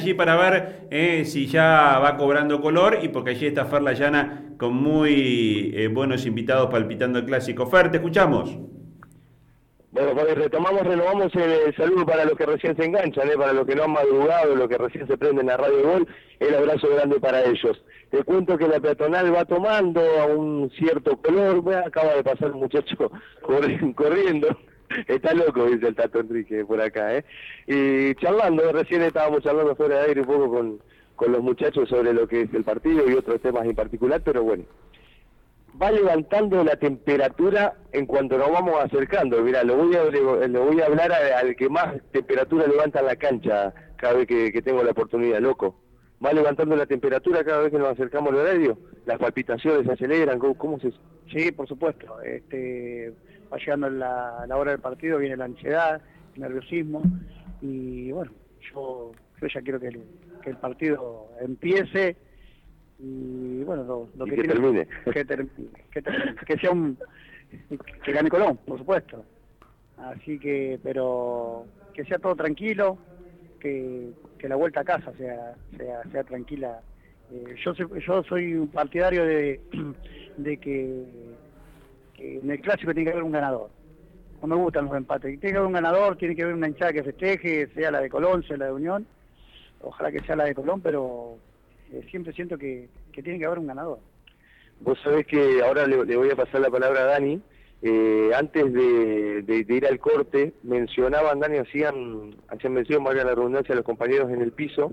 allí para ver eh, si ya va cobrando color y porque allí está Fer Llana con muy eh, buenos invitados palpitando el clásico. Fer, te escuchamos. Bueno, pues retomamos, renovamos el, saludo para los que recién se enganchan, ¿eh? para los que no han madrugado, los que recién se prenden a Radio Gol, el abrazo grande para ellos. Te cuento que la peatonal va tomando a un cierto color, acaba de pasar un muchacho corriendo, está loco, dice el Tato Enrique por acá, ¿eh? Y charlando, recién estábamos charlando fuera de aire un poco con, con los muchachos sobre lo que es el partido y otros temas en particular, pero bueno, va levantando la temperatura en cuanto nos vamos acercando. Mira, lo voy a, lo voy a hablar al que más temperatura levanta en la cancha cada vez que, tengo la oportunidad, loco. Va levantando la temperatura cada vez que nos acercamos al horario. Las palpitaciones se aceleran. ¿Cómo, se...? Sí, por supuesto. Este, va llegando la, la hora del partido, viene la ansiedad, el nerviosismo. Y bueno, yo, yo ya quiero que el, que el partido empiece y bueno, lo, que, termine. Que, sea un que gane Colón, por supuesto. Así que, pero que sea todo tranquilo, que, la vuelta a casa sea sea, sea tranquila. Eh, yo yo soy un partidario de, de que, en el clásico tiene que haber un ganador. No me gustan los empates. Tiene que haber un ganador, tiene que haber una hinchada que festeje, sea la de Colón, sea la de Unión. Ojalá que sea la de Colón, pero eh, siempre siento que, tiene que haber un ganador. Vos sabés que ahora le, voy a pasar la palabra a Dani. Eh, antes de, ir al corte, mencionaban, Dani, hacían, hacían mención, valga la redundancia, a los compañeros en el piso,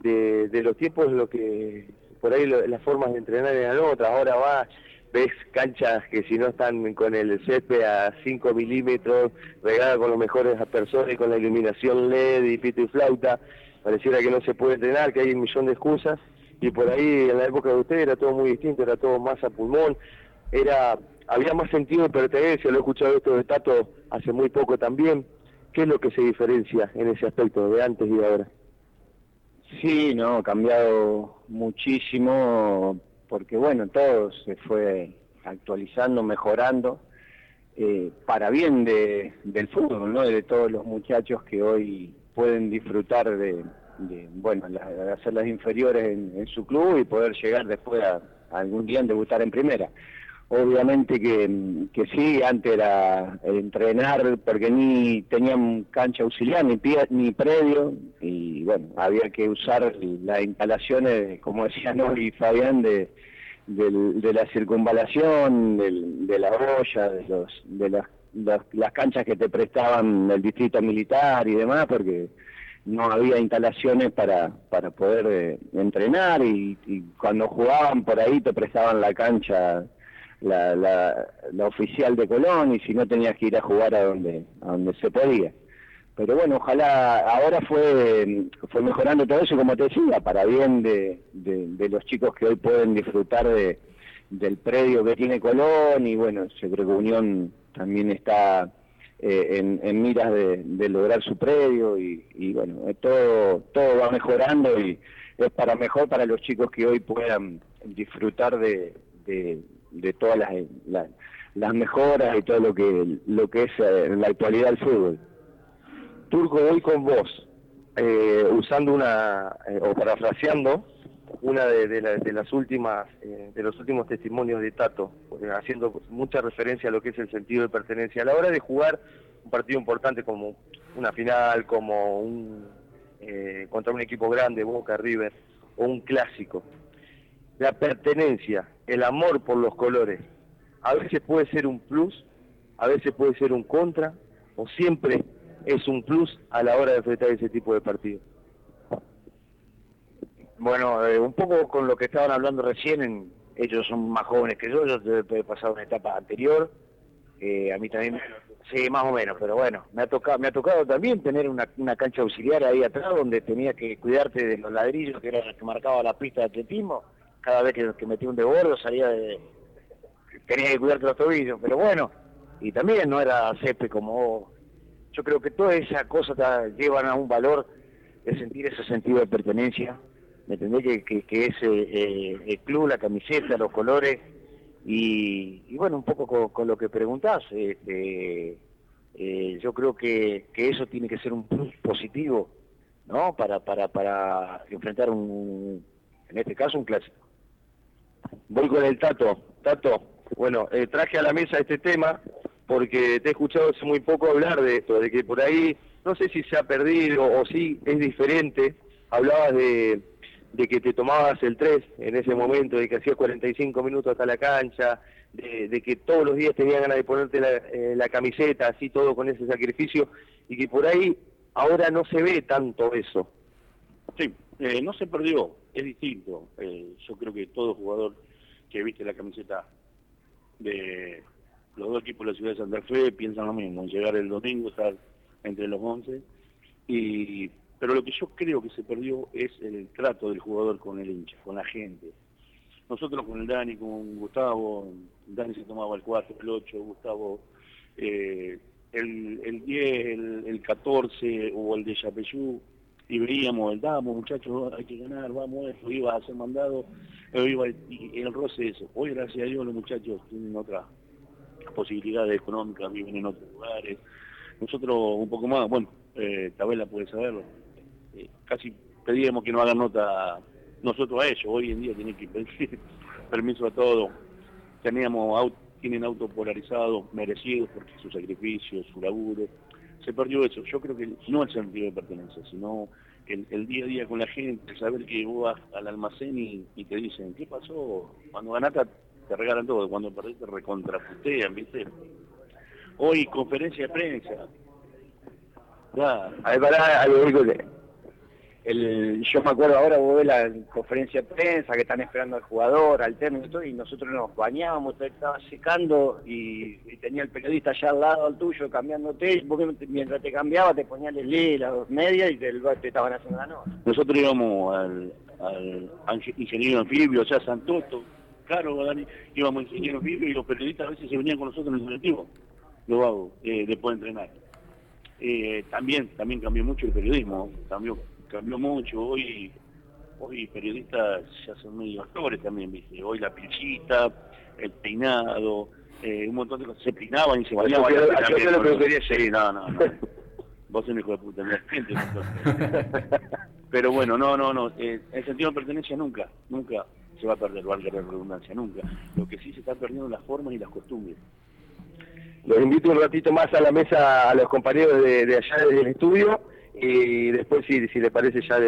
de, los tiempos, lo que por ahí las formas de entrenar eran otras. Ahora va, ves canchas que si no están con el césped a 5 milímetros, regadas con los mejores aspersores, con la iluminación LED y pito y flauta pareciera que no se puede entrenar, que hay un millón de excusas, y por ahí en la época de usted era todo muy distinto, era todo más a pulmón, era había más sentido de pertenencia, lo he escuchado esto de Tato hace muy poco también. ¿Qué es lo que se diferencia en ese aspecto de antes y de ahora? Sí, no, ha cambiado muchísimo porque bueno, todo se fue actualizando, mejorando, eh, para bien de, del fútbol, ¿no? De todos los muchachos que hoy pueden disfrutar de, bueno, hacer las inferiores en, su club y poder llegar después a, algún día en debutar en primera. Obviamente que, que sí, antes era entrenar porque ni tenían cancha auxiliar ni, ni predio y bueno, había que usar las instalaciones, como decía Nori y Fabián, de, de, la circunvalación, de la olla, de, los, de las las, canchas que te prestaban el distrito militar y demás, porque no había instalaciones para, para poder eh, entrenar y, cuando jugaban por ahí te prestaban la cancha la, la, oficial de Colón y si no tenías que ir a jugar a donde, a donde se podía. Pero bueno, ojalá ahora fue, fue mejorando todo eso, como te decía, para bien de, de, los chicos que hoy pueden disfrutar de, del predio que tiene Colón y bueno, se creo que Unión también está eh, en, miras de, lograr su predio y, bueno, eh, todo, todo va mejorando y es para mejor para los chicos que hoy puedan disfrutar de, de, todas las, las, mejoras y todo lo que, lo que es eh, en la actualidad el fútbol. Turco, hoy con vos, usando una, o parafraseando, una de, las últimas eh, de los últimos testimonios de Tato, haciendo mucha referencia a lo que es el sentido de pertenencia a la hora de jugar un partido importante como una final, como un eh, contra un equipo grande, Boca, River o un clásico. La pertenencia, el amor por los colores, a veces puede ser un plus, a veces puede ser un contra, o siempre es un plus a la hora de enfrentar ese tipo de partidos. Bueno, eh, un poco con lo que estaban hablando recién, ellos son más jóvenes que yo, yo he pasado una etapa anterior, eh, a mí también, sí, más o menos, pero bueno, me ha tocado, me ha tocado también tener una, cancha auxiliar ahí atrás donde tenía que cuidarte de los ladrillos que era que marcaba la pista de atletismo, cada vez que, que metía un debordo salía de, tenía que cuidarte los tobillos, pero bueno, y también no era cepe como yo creo que todas esas cosas te llevan a un valor de sentir ese sentido de pertenencia ¿me entendés? Que, que, es eh, eh, el club, la camiseta, los colores, y, bueno, un poco con, lo que preguntás, este, eh, yo creo que, eso tiene que ser un plus positivo ¿no? Para, para, para enfrentar un, en este caso, un clásico. Voy con el Tato. Tato, bueno, eh, traje a la mesa este tema porque te he escuchado hace muy poco hablar de esto, de que por ahí, no sé si se ha perdido o si es diferente. Hablabas de, de que te tomabas el 3 en ese momento, de que hacías 45 minutos hasta la cancha, de, que todos los días tenías ganas de ponerte la, eh, la, camiseta, así todo con ese sacrificio, y que por ahí ahora no se ve tanto eso. Sí, eh, no se perdió, es distinto. Eh, yo creo que todo jugador que viste la camiseta de los dos equipos de la ciudad de Santa Fe piensan lo mismo, llegar el domingo, estar entre los 11, y, pero lo que yo creo que se perdió es el trato del jugador con el hincha, con la gente. Nosotros con el Dani, con Gustavo, Dani se tomaba el 4, el 8, Gustavo eh, el, el 10, el, el 14 o el de Chapeyú, y veíamos, el damos, muchachos, hay que ganar, vamos, eso, iba a ser mandado, iba, y el roce eso. Hoy, gracias a Dios, los muchachos tienen otras posibilidades económicas, viven en otros lugares. Nosotros un poco más, bueno, eh, Tabela puede saberlo, eh, casi pedíamos que no hagan nota nosotros a ellos, hoy en día tienen que pedir permiso a todo. Teníamos tienen auto polarizado, merecidos porque su sacrificio, su laburo, se perdió eso. Yo creo que no el sentido de pertenencia, sino el, día a día con la gente, saber que vos vas al almacén y, te dicen, ¿qué pasó? Cuando ganaste te regalan todo, cuando perdiste te recontraputean, ¿viste? Hoy conferencia de prensa. Ya. A ver, pará, algo yo me acuerdo ahora, vos ves la conferencia de prensa que están esperando al jugador, al término y nosotros nos bañábamos, estaba secando y, tenía el periodista allá al lado al tuyo cambiándote, porque mientras te cambiaba te ponías el las medias y te, estaban haciendo la nota. Nosotros íbamos al, ingeniero anfibio, o sea, Santoto, claro, Dani, íbamos al ingeniero anfibio y los periodistas a veces se venían con nosotros en el colectivo, lo hago, eh, después de entrenar. Eh, también, también cambió mucho el periodismo, cambió cambió mucho. Hoy hoy periodistas ya son medio actores también, ¿viste? Hoy la pichita, el peinado, eh, un montón de cosas. Se peinaban y se bañaban. Yo, lo prefería Sí, no, no, no. Vos sos un hijo de puta, gente. Pero bueno, no, no, no. Eh, el sentido de pertenencia nunca, nunca se va a perder, valga la redundancia, nunca. Lo que sí se está perdiendo las formas y las costumbres. Los invito un ratito más a la mesa a los compañeros de, de allá del estudio y después si, si le parece ya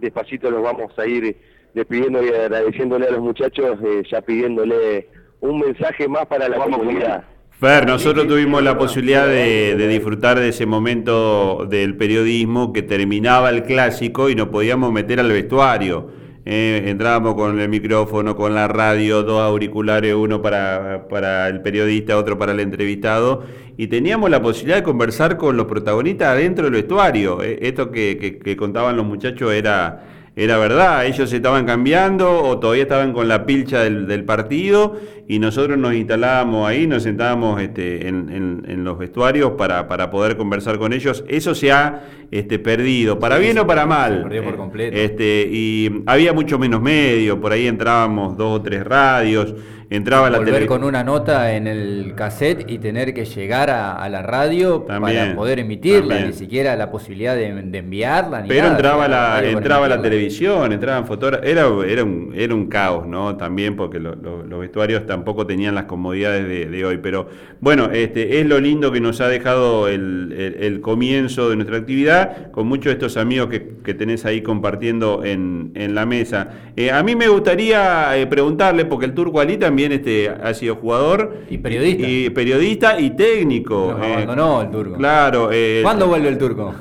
despacito los vamos a ir despidiendo y agradeciéndole a los muchachos, eh, ya pidiéndole un mensaje más para la comunidad. Fer, nosotros tuvimos la posibilidad de, de, disfrutar de ese momento del periodismo que terminaba el clásico y nos podíamos meter al vestuario. Eh, entrábamos con el micrófono, con la radio, dos auriculares, uno para, para el periodista, otro para el entrevistado, y teníamos la posibilidad de conversar con los protagonistas adentro del vestuario. Eh, esto que, que contaban los muchachos era era verdad, ellos estaban cambiando o todavía estaban con la pilcha del, partido y nosotros nos instalábamos ahí, nos sentábamos este, en, los vestuarios para, para, poder conversar con ellos. Eso se ha este, perdido, para bien o para mal. Se perdió por completo. Este, y había mucho menos medio, por ahí entrábamos dos o tres radios entraba la Volver con una nota en el cassette y tener que llegar a, la radio para poder emitirla, ni siquiera la posibilidad de, enviarla. Pero entraba la, entraba la televisión, entraban fotógrafos, era, era, un, era un caos, ¿no? También porque los vestuarios tampoco tenían las comodidades de, hoy. Pero bueno, este, es lo lindo que nos ha dejado el, comienzo de nuestra actividad, con muchos de estos amigos que, tenés ahí compartiendo en, la mesa. Eh, a mí me gustaría eh, preguntarle, porque el turco Ali también este, ha sido jugador. Y periodista. Y, periodista y técnico. No, abandonó el turco. Claro. Eh, ¿Cuándo vuelve el turco?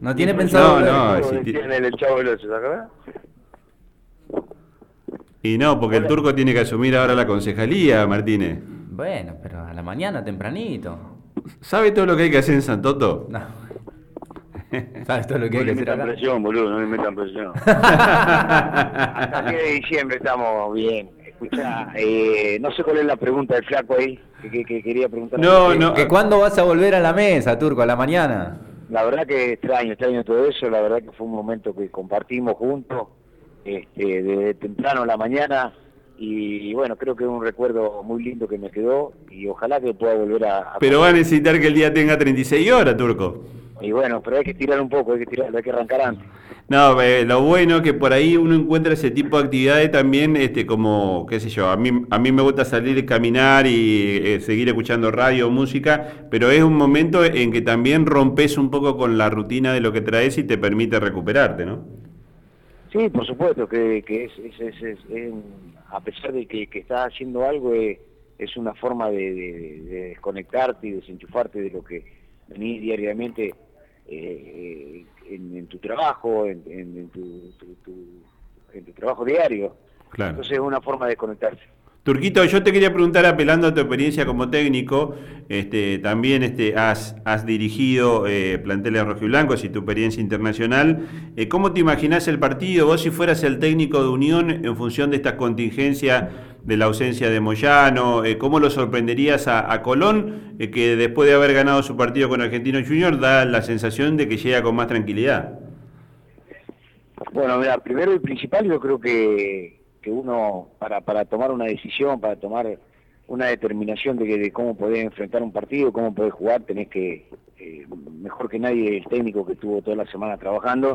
¿No tiene pensado? No, no. Si tiene el chavo Y no, porque el turco tiene que asumir ahora la concejalía, Martínez. Bueno, pero a la mañana tempranito. ¿Sabe todo lo que hay que hacer en Santoto? No. ¿Sabes todo lo que hay que hacer acá? presión, boludo, no me metan presión. Hasta el de diciembre estamos bien. Escucha, eh, no sé cuál es la pregunta del flaco ahí, que, quería preguntar. No, no. ¿Que ¿Cuándo vas a volver a la mesa, Turco? ¿A la mañana? La verdad que extraño, extraño todo eso. La verdad que fue un momento que compartimos juntos, este, desde temprano a la mañana. Y bueno, creo que es un recuerdo muy lindo que me quedó y ojalá que pueda volver a... Pero va a necesitar que el día tenga 36 horas, Turco. Y bueno, pero hay que tirar un poco, hay que tirar, hay que arrancar antes. No, eh, lo bueno es que por ahí uno encuentra ese tipo de actividades también, este, como, qué sé yo, a mí, a mí me gusta salir y caminar y eh, seguir escuchando radio música, pero es un momento en que también rompes un poco con la rutina de lo que traes y te permite recuperarte, ¿no? Sí, por supuesto, que, que es, es, es, a pesar de que, que estás haciendo algo, eh, es, una forma de, de desconectarte y desenchufarte de lo que venís diariamente eh, en, tu trabajo, en, tu, en tu trabajo diario. Entonces es una forma de conectarse. Turquito, yo te quería preguntar, apelando a tu experiencia como técnico, este, también este, has, has dirigido eh, planteles rojiblancos y tu experiencia internacional. Eh, ¿Cómo te imaginás el partido? Vos si fueras el técnico de Unión en función de esta contingencia de la ausencia de Moyano, eh, ¿cómo lo sorprenderías a, Colón, eh, que después de haber ganado su partido con Argentino Junior da la sensación de que llega con más tranquilidad? Bueno, mira, primero y principal yo creo que que uno para, para tomar una decisión, para tomar una determinación de, de cómo poder enfrentar un partido, cómo poder jugar, tenés que, eh, mejor que nadie, el técnico que estuvo toda la semana trabajando,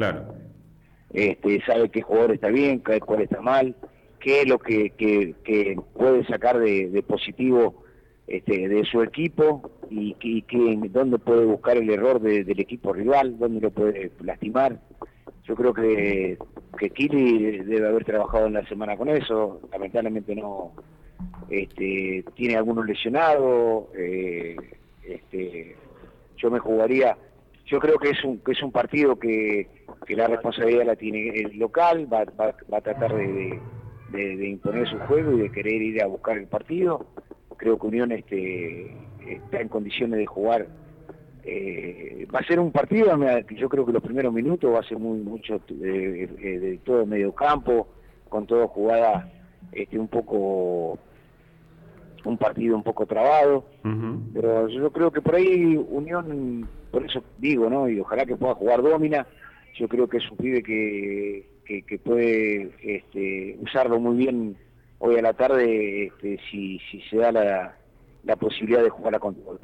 este, sabe qué jugador está bien, cuál está mal, qué es lo que, que, puede sacar de, positivo este, de su equipo y, y que, dónde puede buscar el error del equipo rival, dónde lo puede lastimar. Yo creo que que Kili debe haber trabajado en la semana con eso, lamentablemente no este, tiene algunos lesionados, eh, este, yo me jugaría, yo creo que es un, es un partido que, que la responsabilidad la tiene el local, va, va, va a tratar de, de, imponer su juego y de querer ir a buscar el partido, creo que Unión este, está en condiciones de jugar eh, va a ser un partido, yo creo que los primeros minutos va a ser muy mucho eh, eh, de todo medio campo, con todo jugada este, un poco, un partido un poco trabado, pero yo creo que por ahí Unión, por eso digo, ¿no? Y ojalá que pueda jugar Domina, yo creo que es un pibe que, que, puede este, usarlo muy bien hoy a la tarde este, si, si se da la, la posibilidad de jugar a control.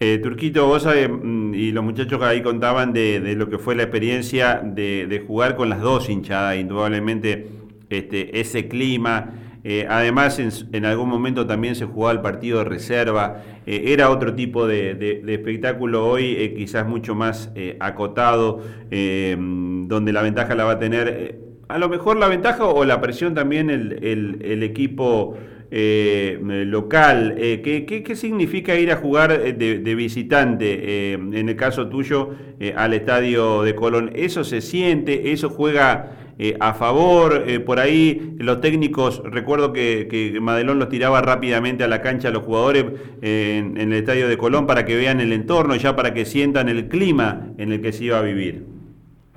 Eh, Turquito, vos sabés, mm, y los muchachos que ahí contaban de, lo que fue la experiencia de, jugar con las dos hinchadas, indudablemente este, ese clima. Eh, además, en, algún momento también se jugaba el partido de reserva. Eh, era otro tipo de, espectáculo hoy, quizás mucho más acotado, donde la ventaja la va a tener, a lo mejor la ventaja o la presión también el, el equipo eh, local. Eh, ¿qué, qué, significa ir a jugar eh, de, visitante, en el caso tuyo, al estadio de Colón? ¿Eso se siente? ¿Eso juega a favor? por ahí los técnicos, recuerdo que, que, Madelón los tiraba rápidamente a la cancha a los jugadores en, en el estadio de Colón para que vean el entorno, ya para que sientan el clima en el que se iba a vivir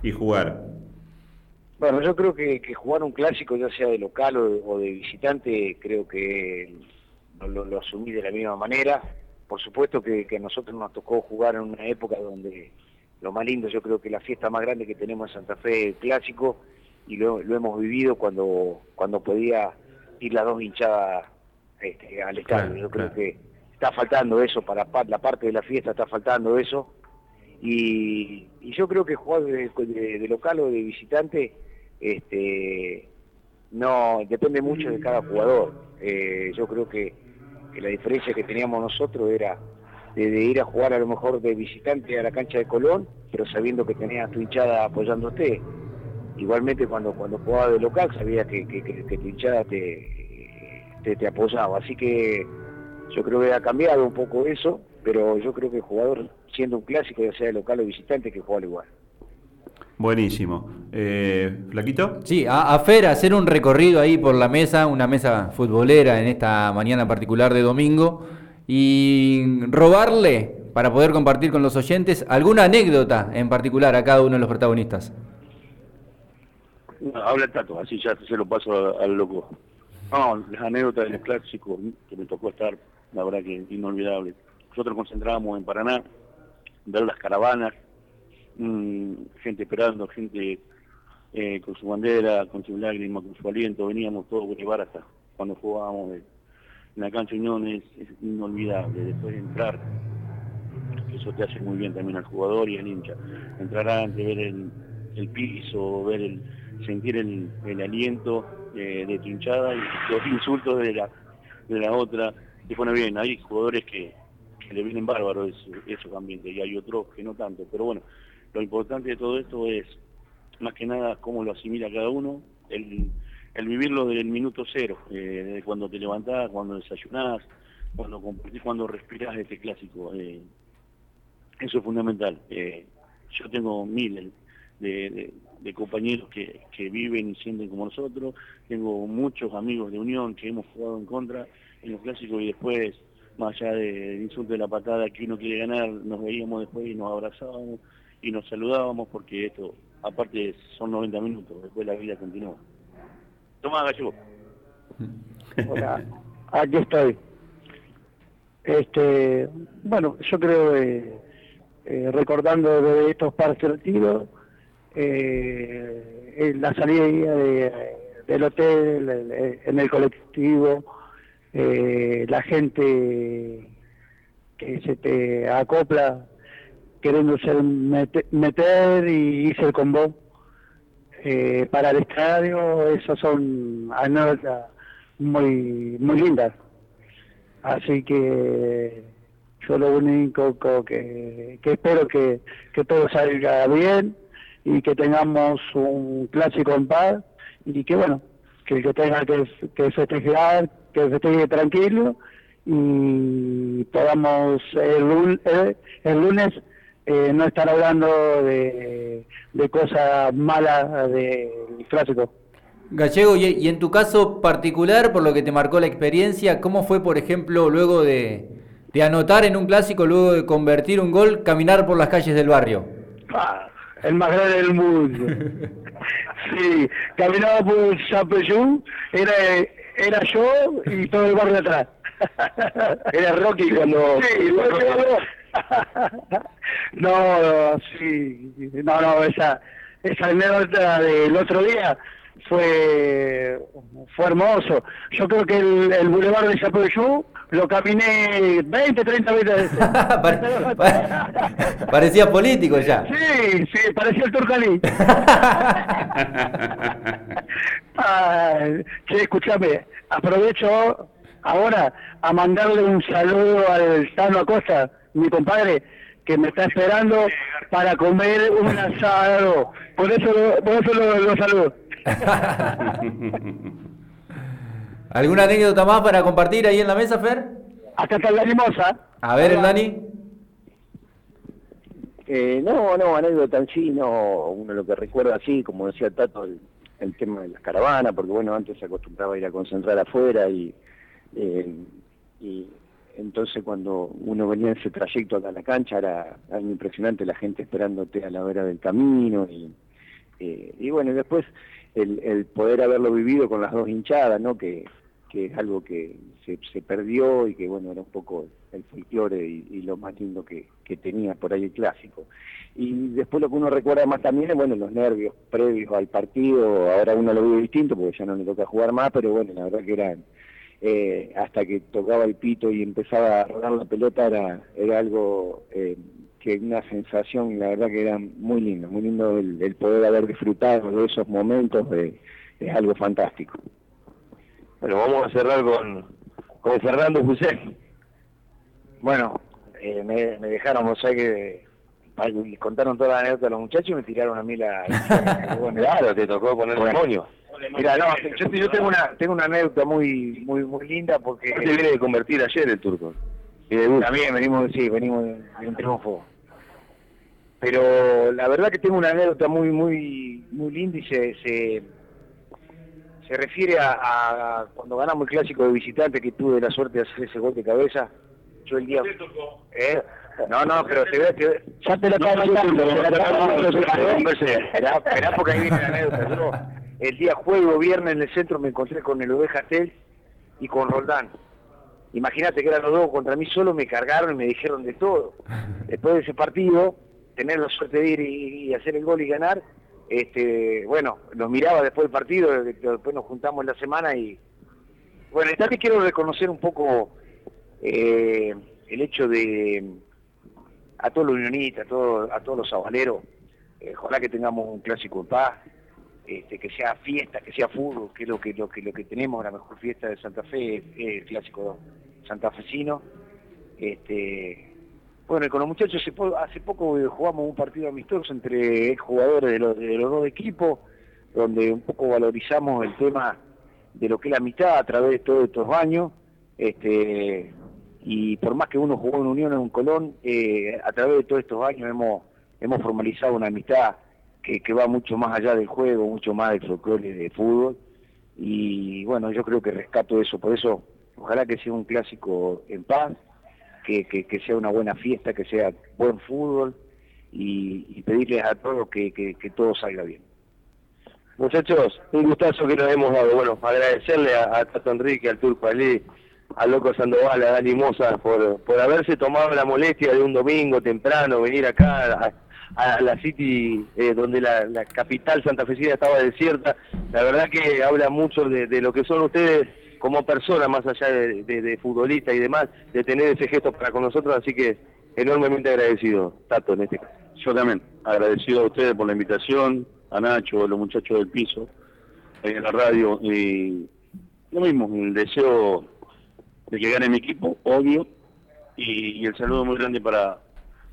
y jugar. Bueno, yo creo que, jugar un clásico, ya sea de local o de, visitante, creo que lo, asumí de la misma manera. Por supuesto que, a nosotros nos tocó jugar en una época donde lo más lindo, yo creo que la fiesta más grande que tenemos en Santa Fe es el clásico y lo, hemos vivido cuando, cuando podía ir las dos hinchadas este, al estadio. yo creo que está faltando eso, para la parte de la fiesta está faltando eso. Y, yo creo que jugar de local o de visitante este, no depende mucho de cada jugador. Eh, yo creo que, la diferencia que teníamos nosotros era de, ir a jugar a lo mejor de visitante a la cancha de Colón, pero sabiendo que tenías tu hinchada apoyándote. Igualmente cuando cuando jugaba de local sabía que, tu hinchada te, te, apoyaba. Así que yo creo que ha cambiado un poco eso, pero yo creo que el jugador, siendo un clásico, ya sea de local o visitante, que juega igual. Buenísimo. Eh, ¿Flaquito? Sí, a, Fer hacer un recorrido ahí por la mesa, una mesa futbolera en esta mañana particular de domingo, y robarle, para poder compartir con los oyentes, alguna anécdota en particular a cada uno de los protagonistas. habla el tato, así ya se lo paso al loco. No, las anécdotas del clásico que me tocó estar, la verdad que inolvidable. Nosotros concentrábamos en Paraná, ver las caravanas, Mm, gente esperando, gente eh, con su bandera, con su lágrima, con su aliento, veníamos todos a llevar hasta cuando jugábamos en la cancha Unión es, inolvidable, después de entrar, eso te hace muy bien también al jugador y al hincha. Entrar antes, ver el, piso, ver el, sentir el, aliento eh, de tu hinchada y los insultos de la, de la otra. Y bueno, bien, hay jugadores que, le vienen bárbaros esos ambientes y hay otros que no tanto. Pero bueno, lo importante de todo esto es más que nada cómo lo asimila cada uno, el, el vivirlo del minuto cero, eh, cuando te levantás, cuando desayunás, cuando compartís, cuando respirás este clásico. Eh, eso es fundamental. Eh, yo tengo miles de, compañeros que, que, viven y sienten como nosotros, tengo muchos amigos de Unión que hemos jugado en contra en los clásicos y después, más allá del insulto de la patada que uno quiere ganar, nos veíamos después y nos abrazábamos y nos saludábamos porque esto, aparte, son 90 minutos, después la vida continúa. Toma, Gallego. Hola, aquí estoy. Este, bueno, yo creo que eh, recordando de estos partidos, eh, la salida del hotel, en el colectivo, eh, la gente que se te acopla queriendo ser meter, y irse el combo eh, para el estadio, esas son anécdotas muy, muy lindas. Así que yo lo único que, espero que, que todo salga bien y que tengamos un clásico en paz y que bueno, que el que tenga que, que festejar, que festeje tranquilo y podamos el, el, el lunes eh, no estar hablando de, de cosas malas del clásico. Gallego, y, en tu caso particular, por lo que te marcó la experiencia, ¿cómo fue, por ejemplo, luego de, de anotar en un clásico, luego de convertir un gol, caminar por las calles del barrio? Ah, el más grande del mundo. sí, caminaba por Chapeyú, era, era yo y todo el barrio atrás. era Rocky cuando... Sí, no, sí, no, no, esa, esa anécdota del otro día fue fue hermoso. Yo creo que el, el Boulevard de Chapeyú lo caminé 20, 30 veces. parecía político ya. Sí, sí, parecía el Turcalí. ah, escúchame, aprovecho ahora a mandarle un saludo al Tano Acosta mi compadre, que me está esperando para comer un asado. Por eso, por eso lo, saludo. ¿Alguna anécdota más para compartir ahí en la mesa, Fer? Acá está la limosa. A ver, el Dani. Eh, no, no, anécdota en sí, no, uno lo que recuerda así, como decía Tato, el, tema de las caravanas, porque bueno, antes se acostumbraba a ir a concentrar afuera y, eh, y entonces cuando uno venía en ese trayecto acá a la cancha era, algo impresionante la gente esperándote a la vera del camino y, eh, y bueno, después el, poder haberlo vivido con las dos hinchadas, ¿no? Que, es algo que se, se, perdió y que bueno, era un poco el folclore y, lo más lindo que, que, tenía por ahí el clásico. Y después lo que uno recuerda más también es bueno los nervios previos al partido, ahora uno lo ve distinto porque ya no le toca jugar más, pero bueno, la verdad que eran eh, hasta que tocaba el pito y empezaba a rodar la pelota era, era algo eh, que una sensación, la verdad que era muy lindo, muy lindo el, poder haber disfrutado de esos momentos, es algo fantástico. Bueno, vamos a cerrar con, con Fernando José. Bueno, eh, me, me, dejaron, o sea que contaron toda la anécdota a los muchachos y me tiraron a mí la... claro, te tocó poner el demonio. Mira, no, yo, tengo una tengo una anécdota muy muy muy linda porque... te viene de convertir ayer el turco? También venimos, sí, venimos de un triunfo. Pero la verdad que tengo una anécdota muy muy muy linda y se, se, se refiere a, cuando ganamos el clásico de visitante que tuve la suerte de hacer ese gol de cabeza. Yo el día... ¿Eh? No, no, pero te veo, te Ya te lo Esperá porque ahí viene la anécdota el día jueves o viernes en el centro me encontré con el Oveja Tel y con Roldán. Imagínate que eran los dos contra mí solo, me cargaron y me dijeron de todo. Después de ese partido, tener la suerte de ir y, hacer el gol y ganar, este, bueno, los miraba después del partido, después nos juntamos en la semana y bueno, también quiero reconocer un poco eh, el hecho de a todos los unionistas, a todos, a todos los sabaleros, eh, ojalá que tengamos un clásico en paz, este, que sea fiesta, que sea fútbol, que es lo que, lo que, lo que tenemos, la mejor fiesta de Santa Fe, el clásico santafesino. Este, bueno, con los muchachos hace, poco eh, jugamos un partido amistoso entre jugadores de los, de los dos equipos, donde un poco valorizamos el tema de lo que es la amistad a través de todos estos años. Este, y por más que uno jugó en Unión en un Colón, eh, a través de todos estos años hemos, hemos formalizado una amistad que, que, va mucho más allá del juego, mucho más del folclore de fútbol. Y bueno, yo creo que rescato eso, por eso ojalá que sea un clásico en paz, que, sea una buena fiesta, que sea buen fútbol y, pedirles a todos que, que todo salga bien. Muchachos, un gustazo que nos hemos dado. Bueno, agradecerle a, Tato Enrique, al Turco Ali, al Loco Sandoval, a Dani Moza, por, por haberse tomado la molestia de un domingo temprano, venir acá a, la City, eh, donde la, capital santafesina estaba desierta. La verdad que habla mucho de, lo que son ustedes como personas, más allá de, de, futbolistas y demás, de tener ese gesto para con nosotros, así que enormemente agradecido, Tato, en este caso. Yo también, agradecido a ustedes por la invitación, a Nacho, a los muchachos del piso, en la radio, y lo mismo, el deseo de que gane mi equipo, obvio, y, el saludo muy grande para,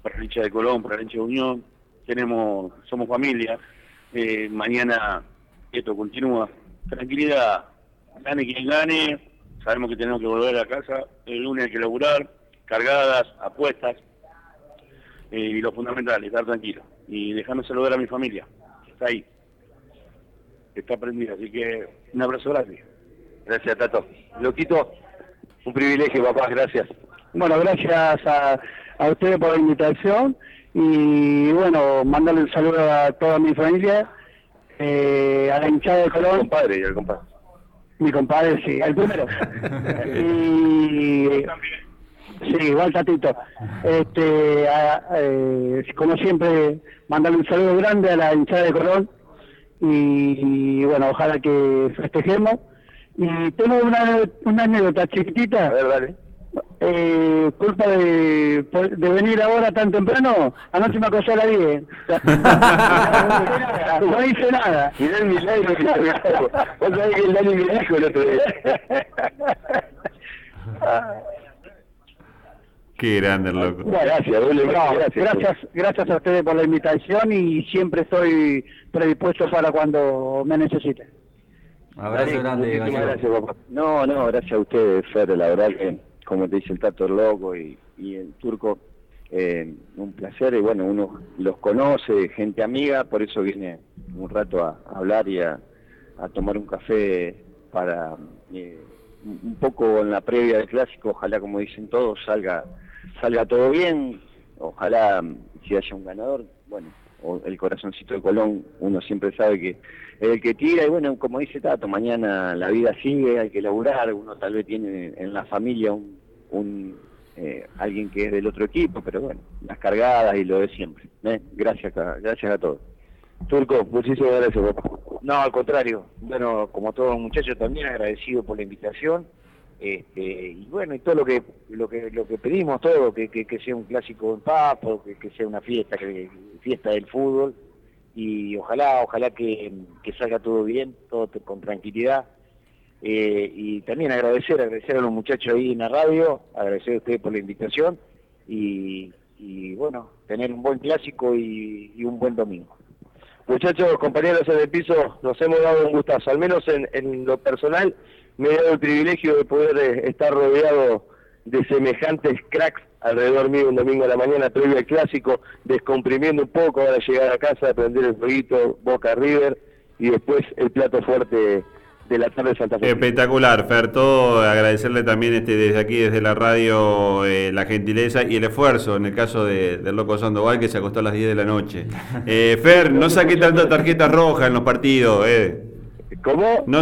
para el hincha de Colón, para el hincha de Unión, tenemos, somos familia, eh, mañana esto continúa, tranquilidad, gane quien gane, sabemos que tenemos que volver a casa, el lunes hay que laburar, cargadas, apuestas, eh, y lo fundamental, estar tranquilo, y dejarme saludar a mi familia está ahí. Está prendida, así que un abrazo grande. Gracias, Tato. Loquito, un privilegio, papá, gracias. Bueno, gracias a, a ustedes por la invitación y bueno, mandarle un saludo a toda mi familia, eh, a la hinchada de Colón. Mi compadre y al compadre. Mi compadre, sí, el primero. y, Sí, igual Tatito. Este, eh, como siempre, mandarle un saludo grande a la hinchada de Colón y, bueno, ojalá que festejemos. Y tengo una, una anécdota chiquitita. A ver, dale. Eh, culpa de, de venir ahora tan temprano, anoche me acosó a la 10. no hice nada. Y el milagro que Vos sabés que el Dani me dijo el otro día. Qué grande, loco. gracias, gracias, gracias, a ustedes por la invitación y siempre estoy predispuesto para cuando me necesiten. Abrazo grande, gracias, papá. No, no, gracias a ustedes, Fer, la verdad que, como te dice el Tato Loco y, el Turco, eh, un placer y bueno, uno los conoce, gente amiga, por eso viene un rato a, hablar y a, tomar un café para eh, un poco en la previa del clásico, ojalá como dicen todos salga salga todo bien, ojalá si haya un ganador, bueno, o el corazoncito de Colón, uno siempre sabe que es el que tira y bueno, como dice Tato, mañana la vida sigue, hay que laburar, uno tal vez tiene en la familia un, eh, alguien que es del otro equipo, pero bueno, las cargadas y lo de siempre. ¿eh? Gracias, gracias a todos. Turco, muchísimas gracias, papá. No, al contrario. Bueno, como todos los muchachos también agradecido por la invitación este, y bueno, y todo lo que lo que lo que pedimos, todo, que, que, sea un clásico en paz, que, sea una fiesta, que, fiesta del fútbol, y ojalá, ojalá que, salga todo bien, todo con tranquilidad. Eh, y también agradecer, agradecer a los muchachos ahí en la radio, agradecer a ustedes por la invitación y, bueno, tener un buen clásico y, un buen domingo. Muchachos, compañeros en el piso, nos hemos dado un gustazo, al menos en, en lo personal me he dado el privilegio de poder eh, estar rodeado de semejantes cracks alrededor mío un domingo a la mañana previo al clásico, descomprimiendo un poco para llegar a casa, prender el fueguito Boca River y después el plato fuerte de la tarde de Santa Fe. Espectacular, Fer, todo agradecerle también este desde aquí, desde la radio, eh, la gentileza y el esfuerzo en el caso de, del Loco Sandoval que se acostó a las 10 de la noche. Eh, Fer, no saqué tanta tarjeta roja en los partidos. Eh. ¿Cómo? No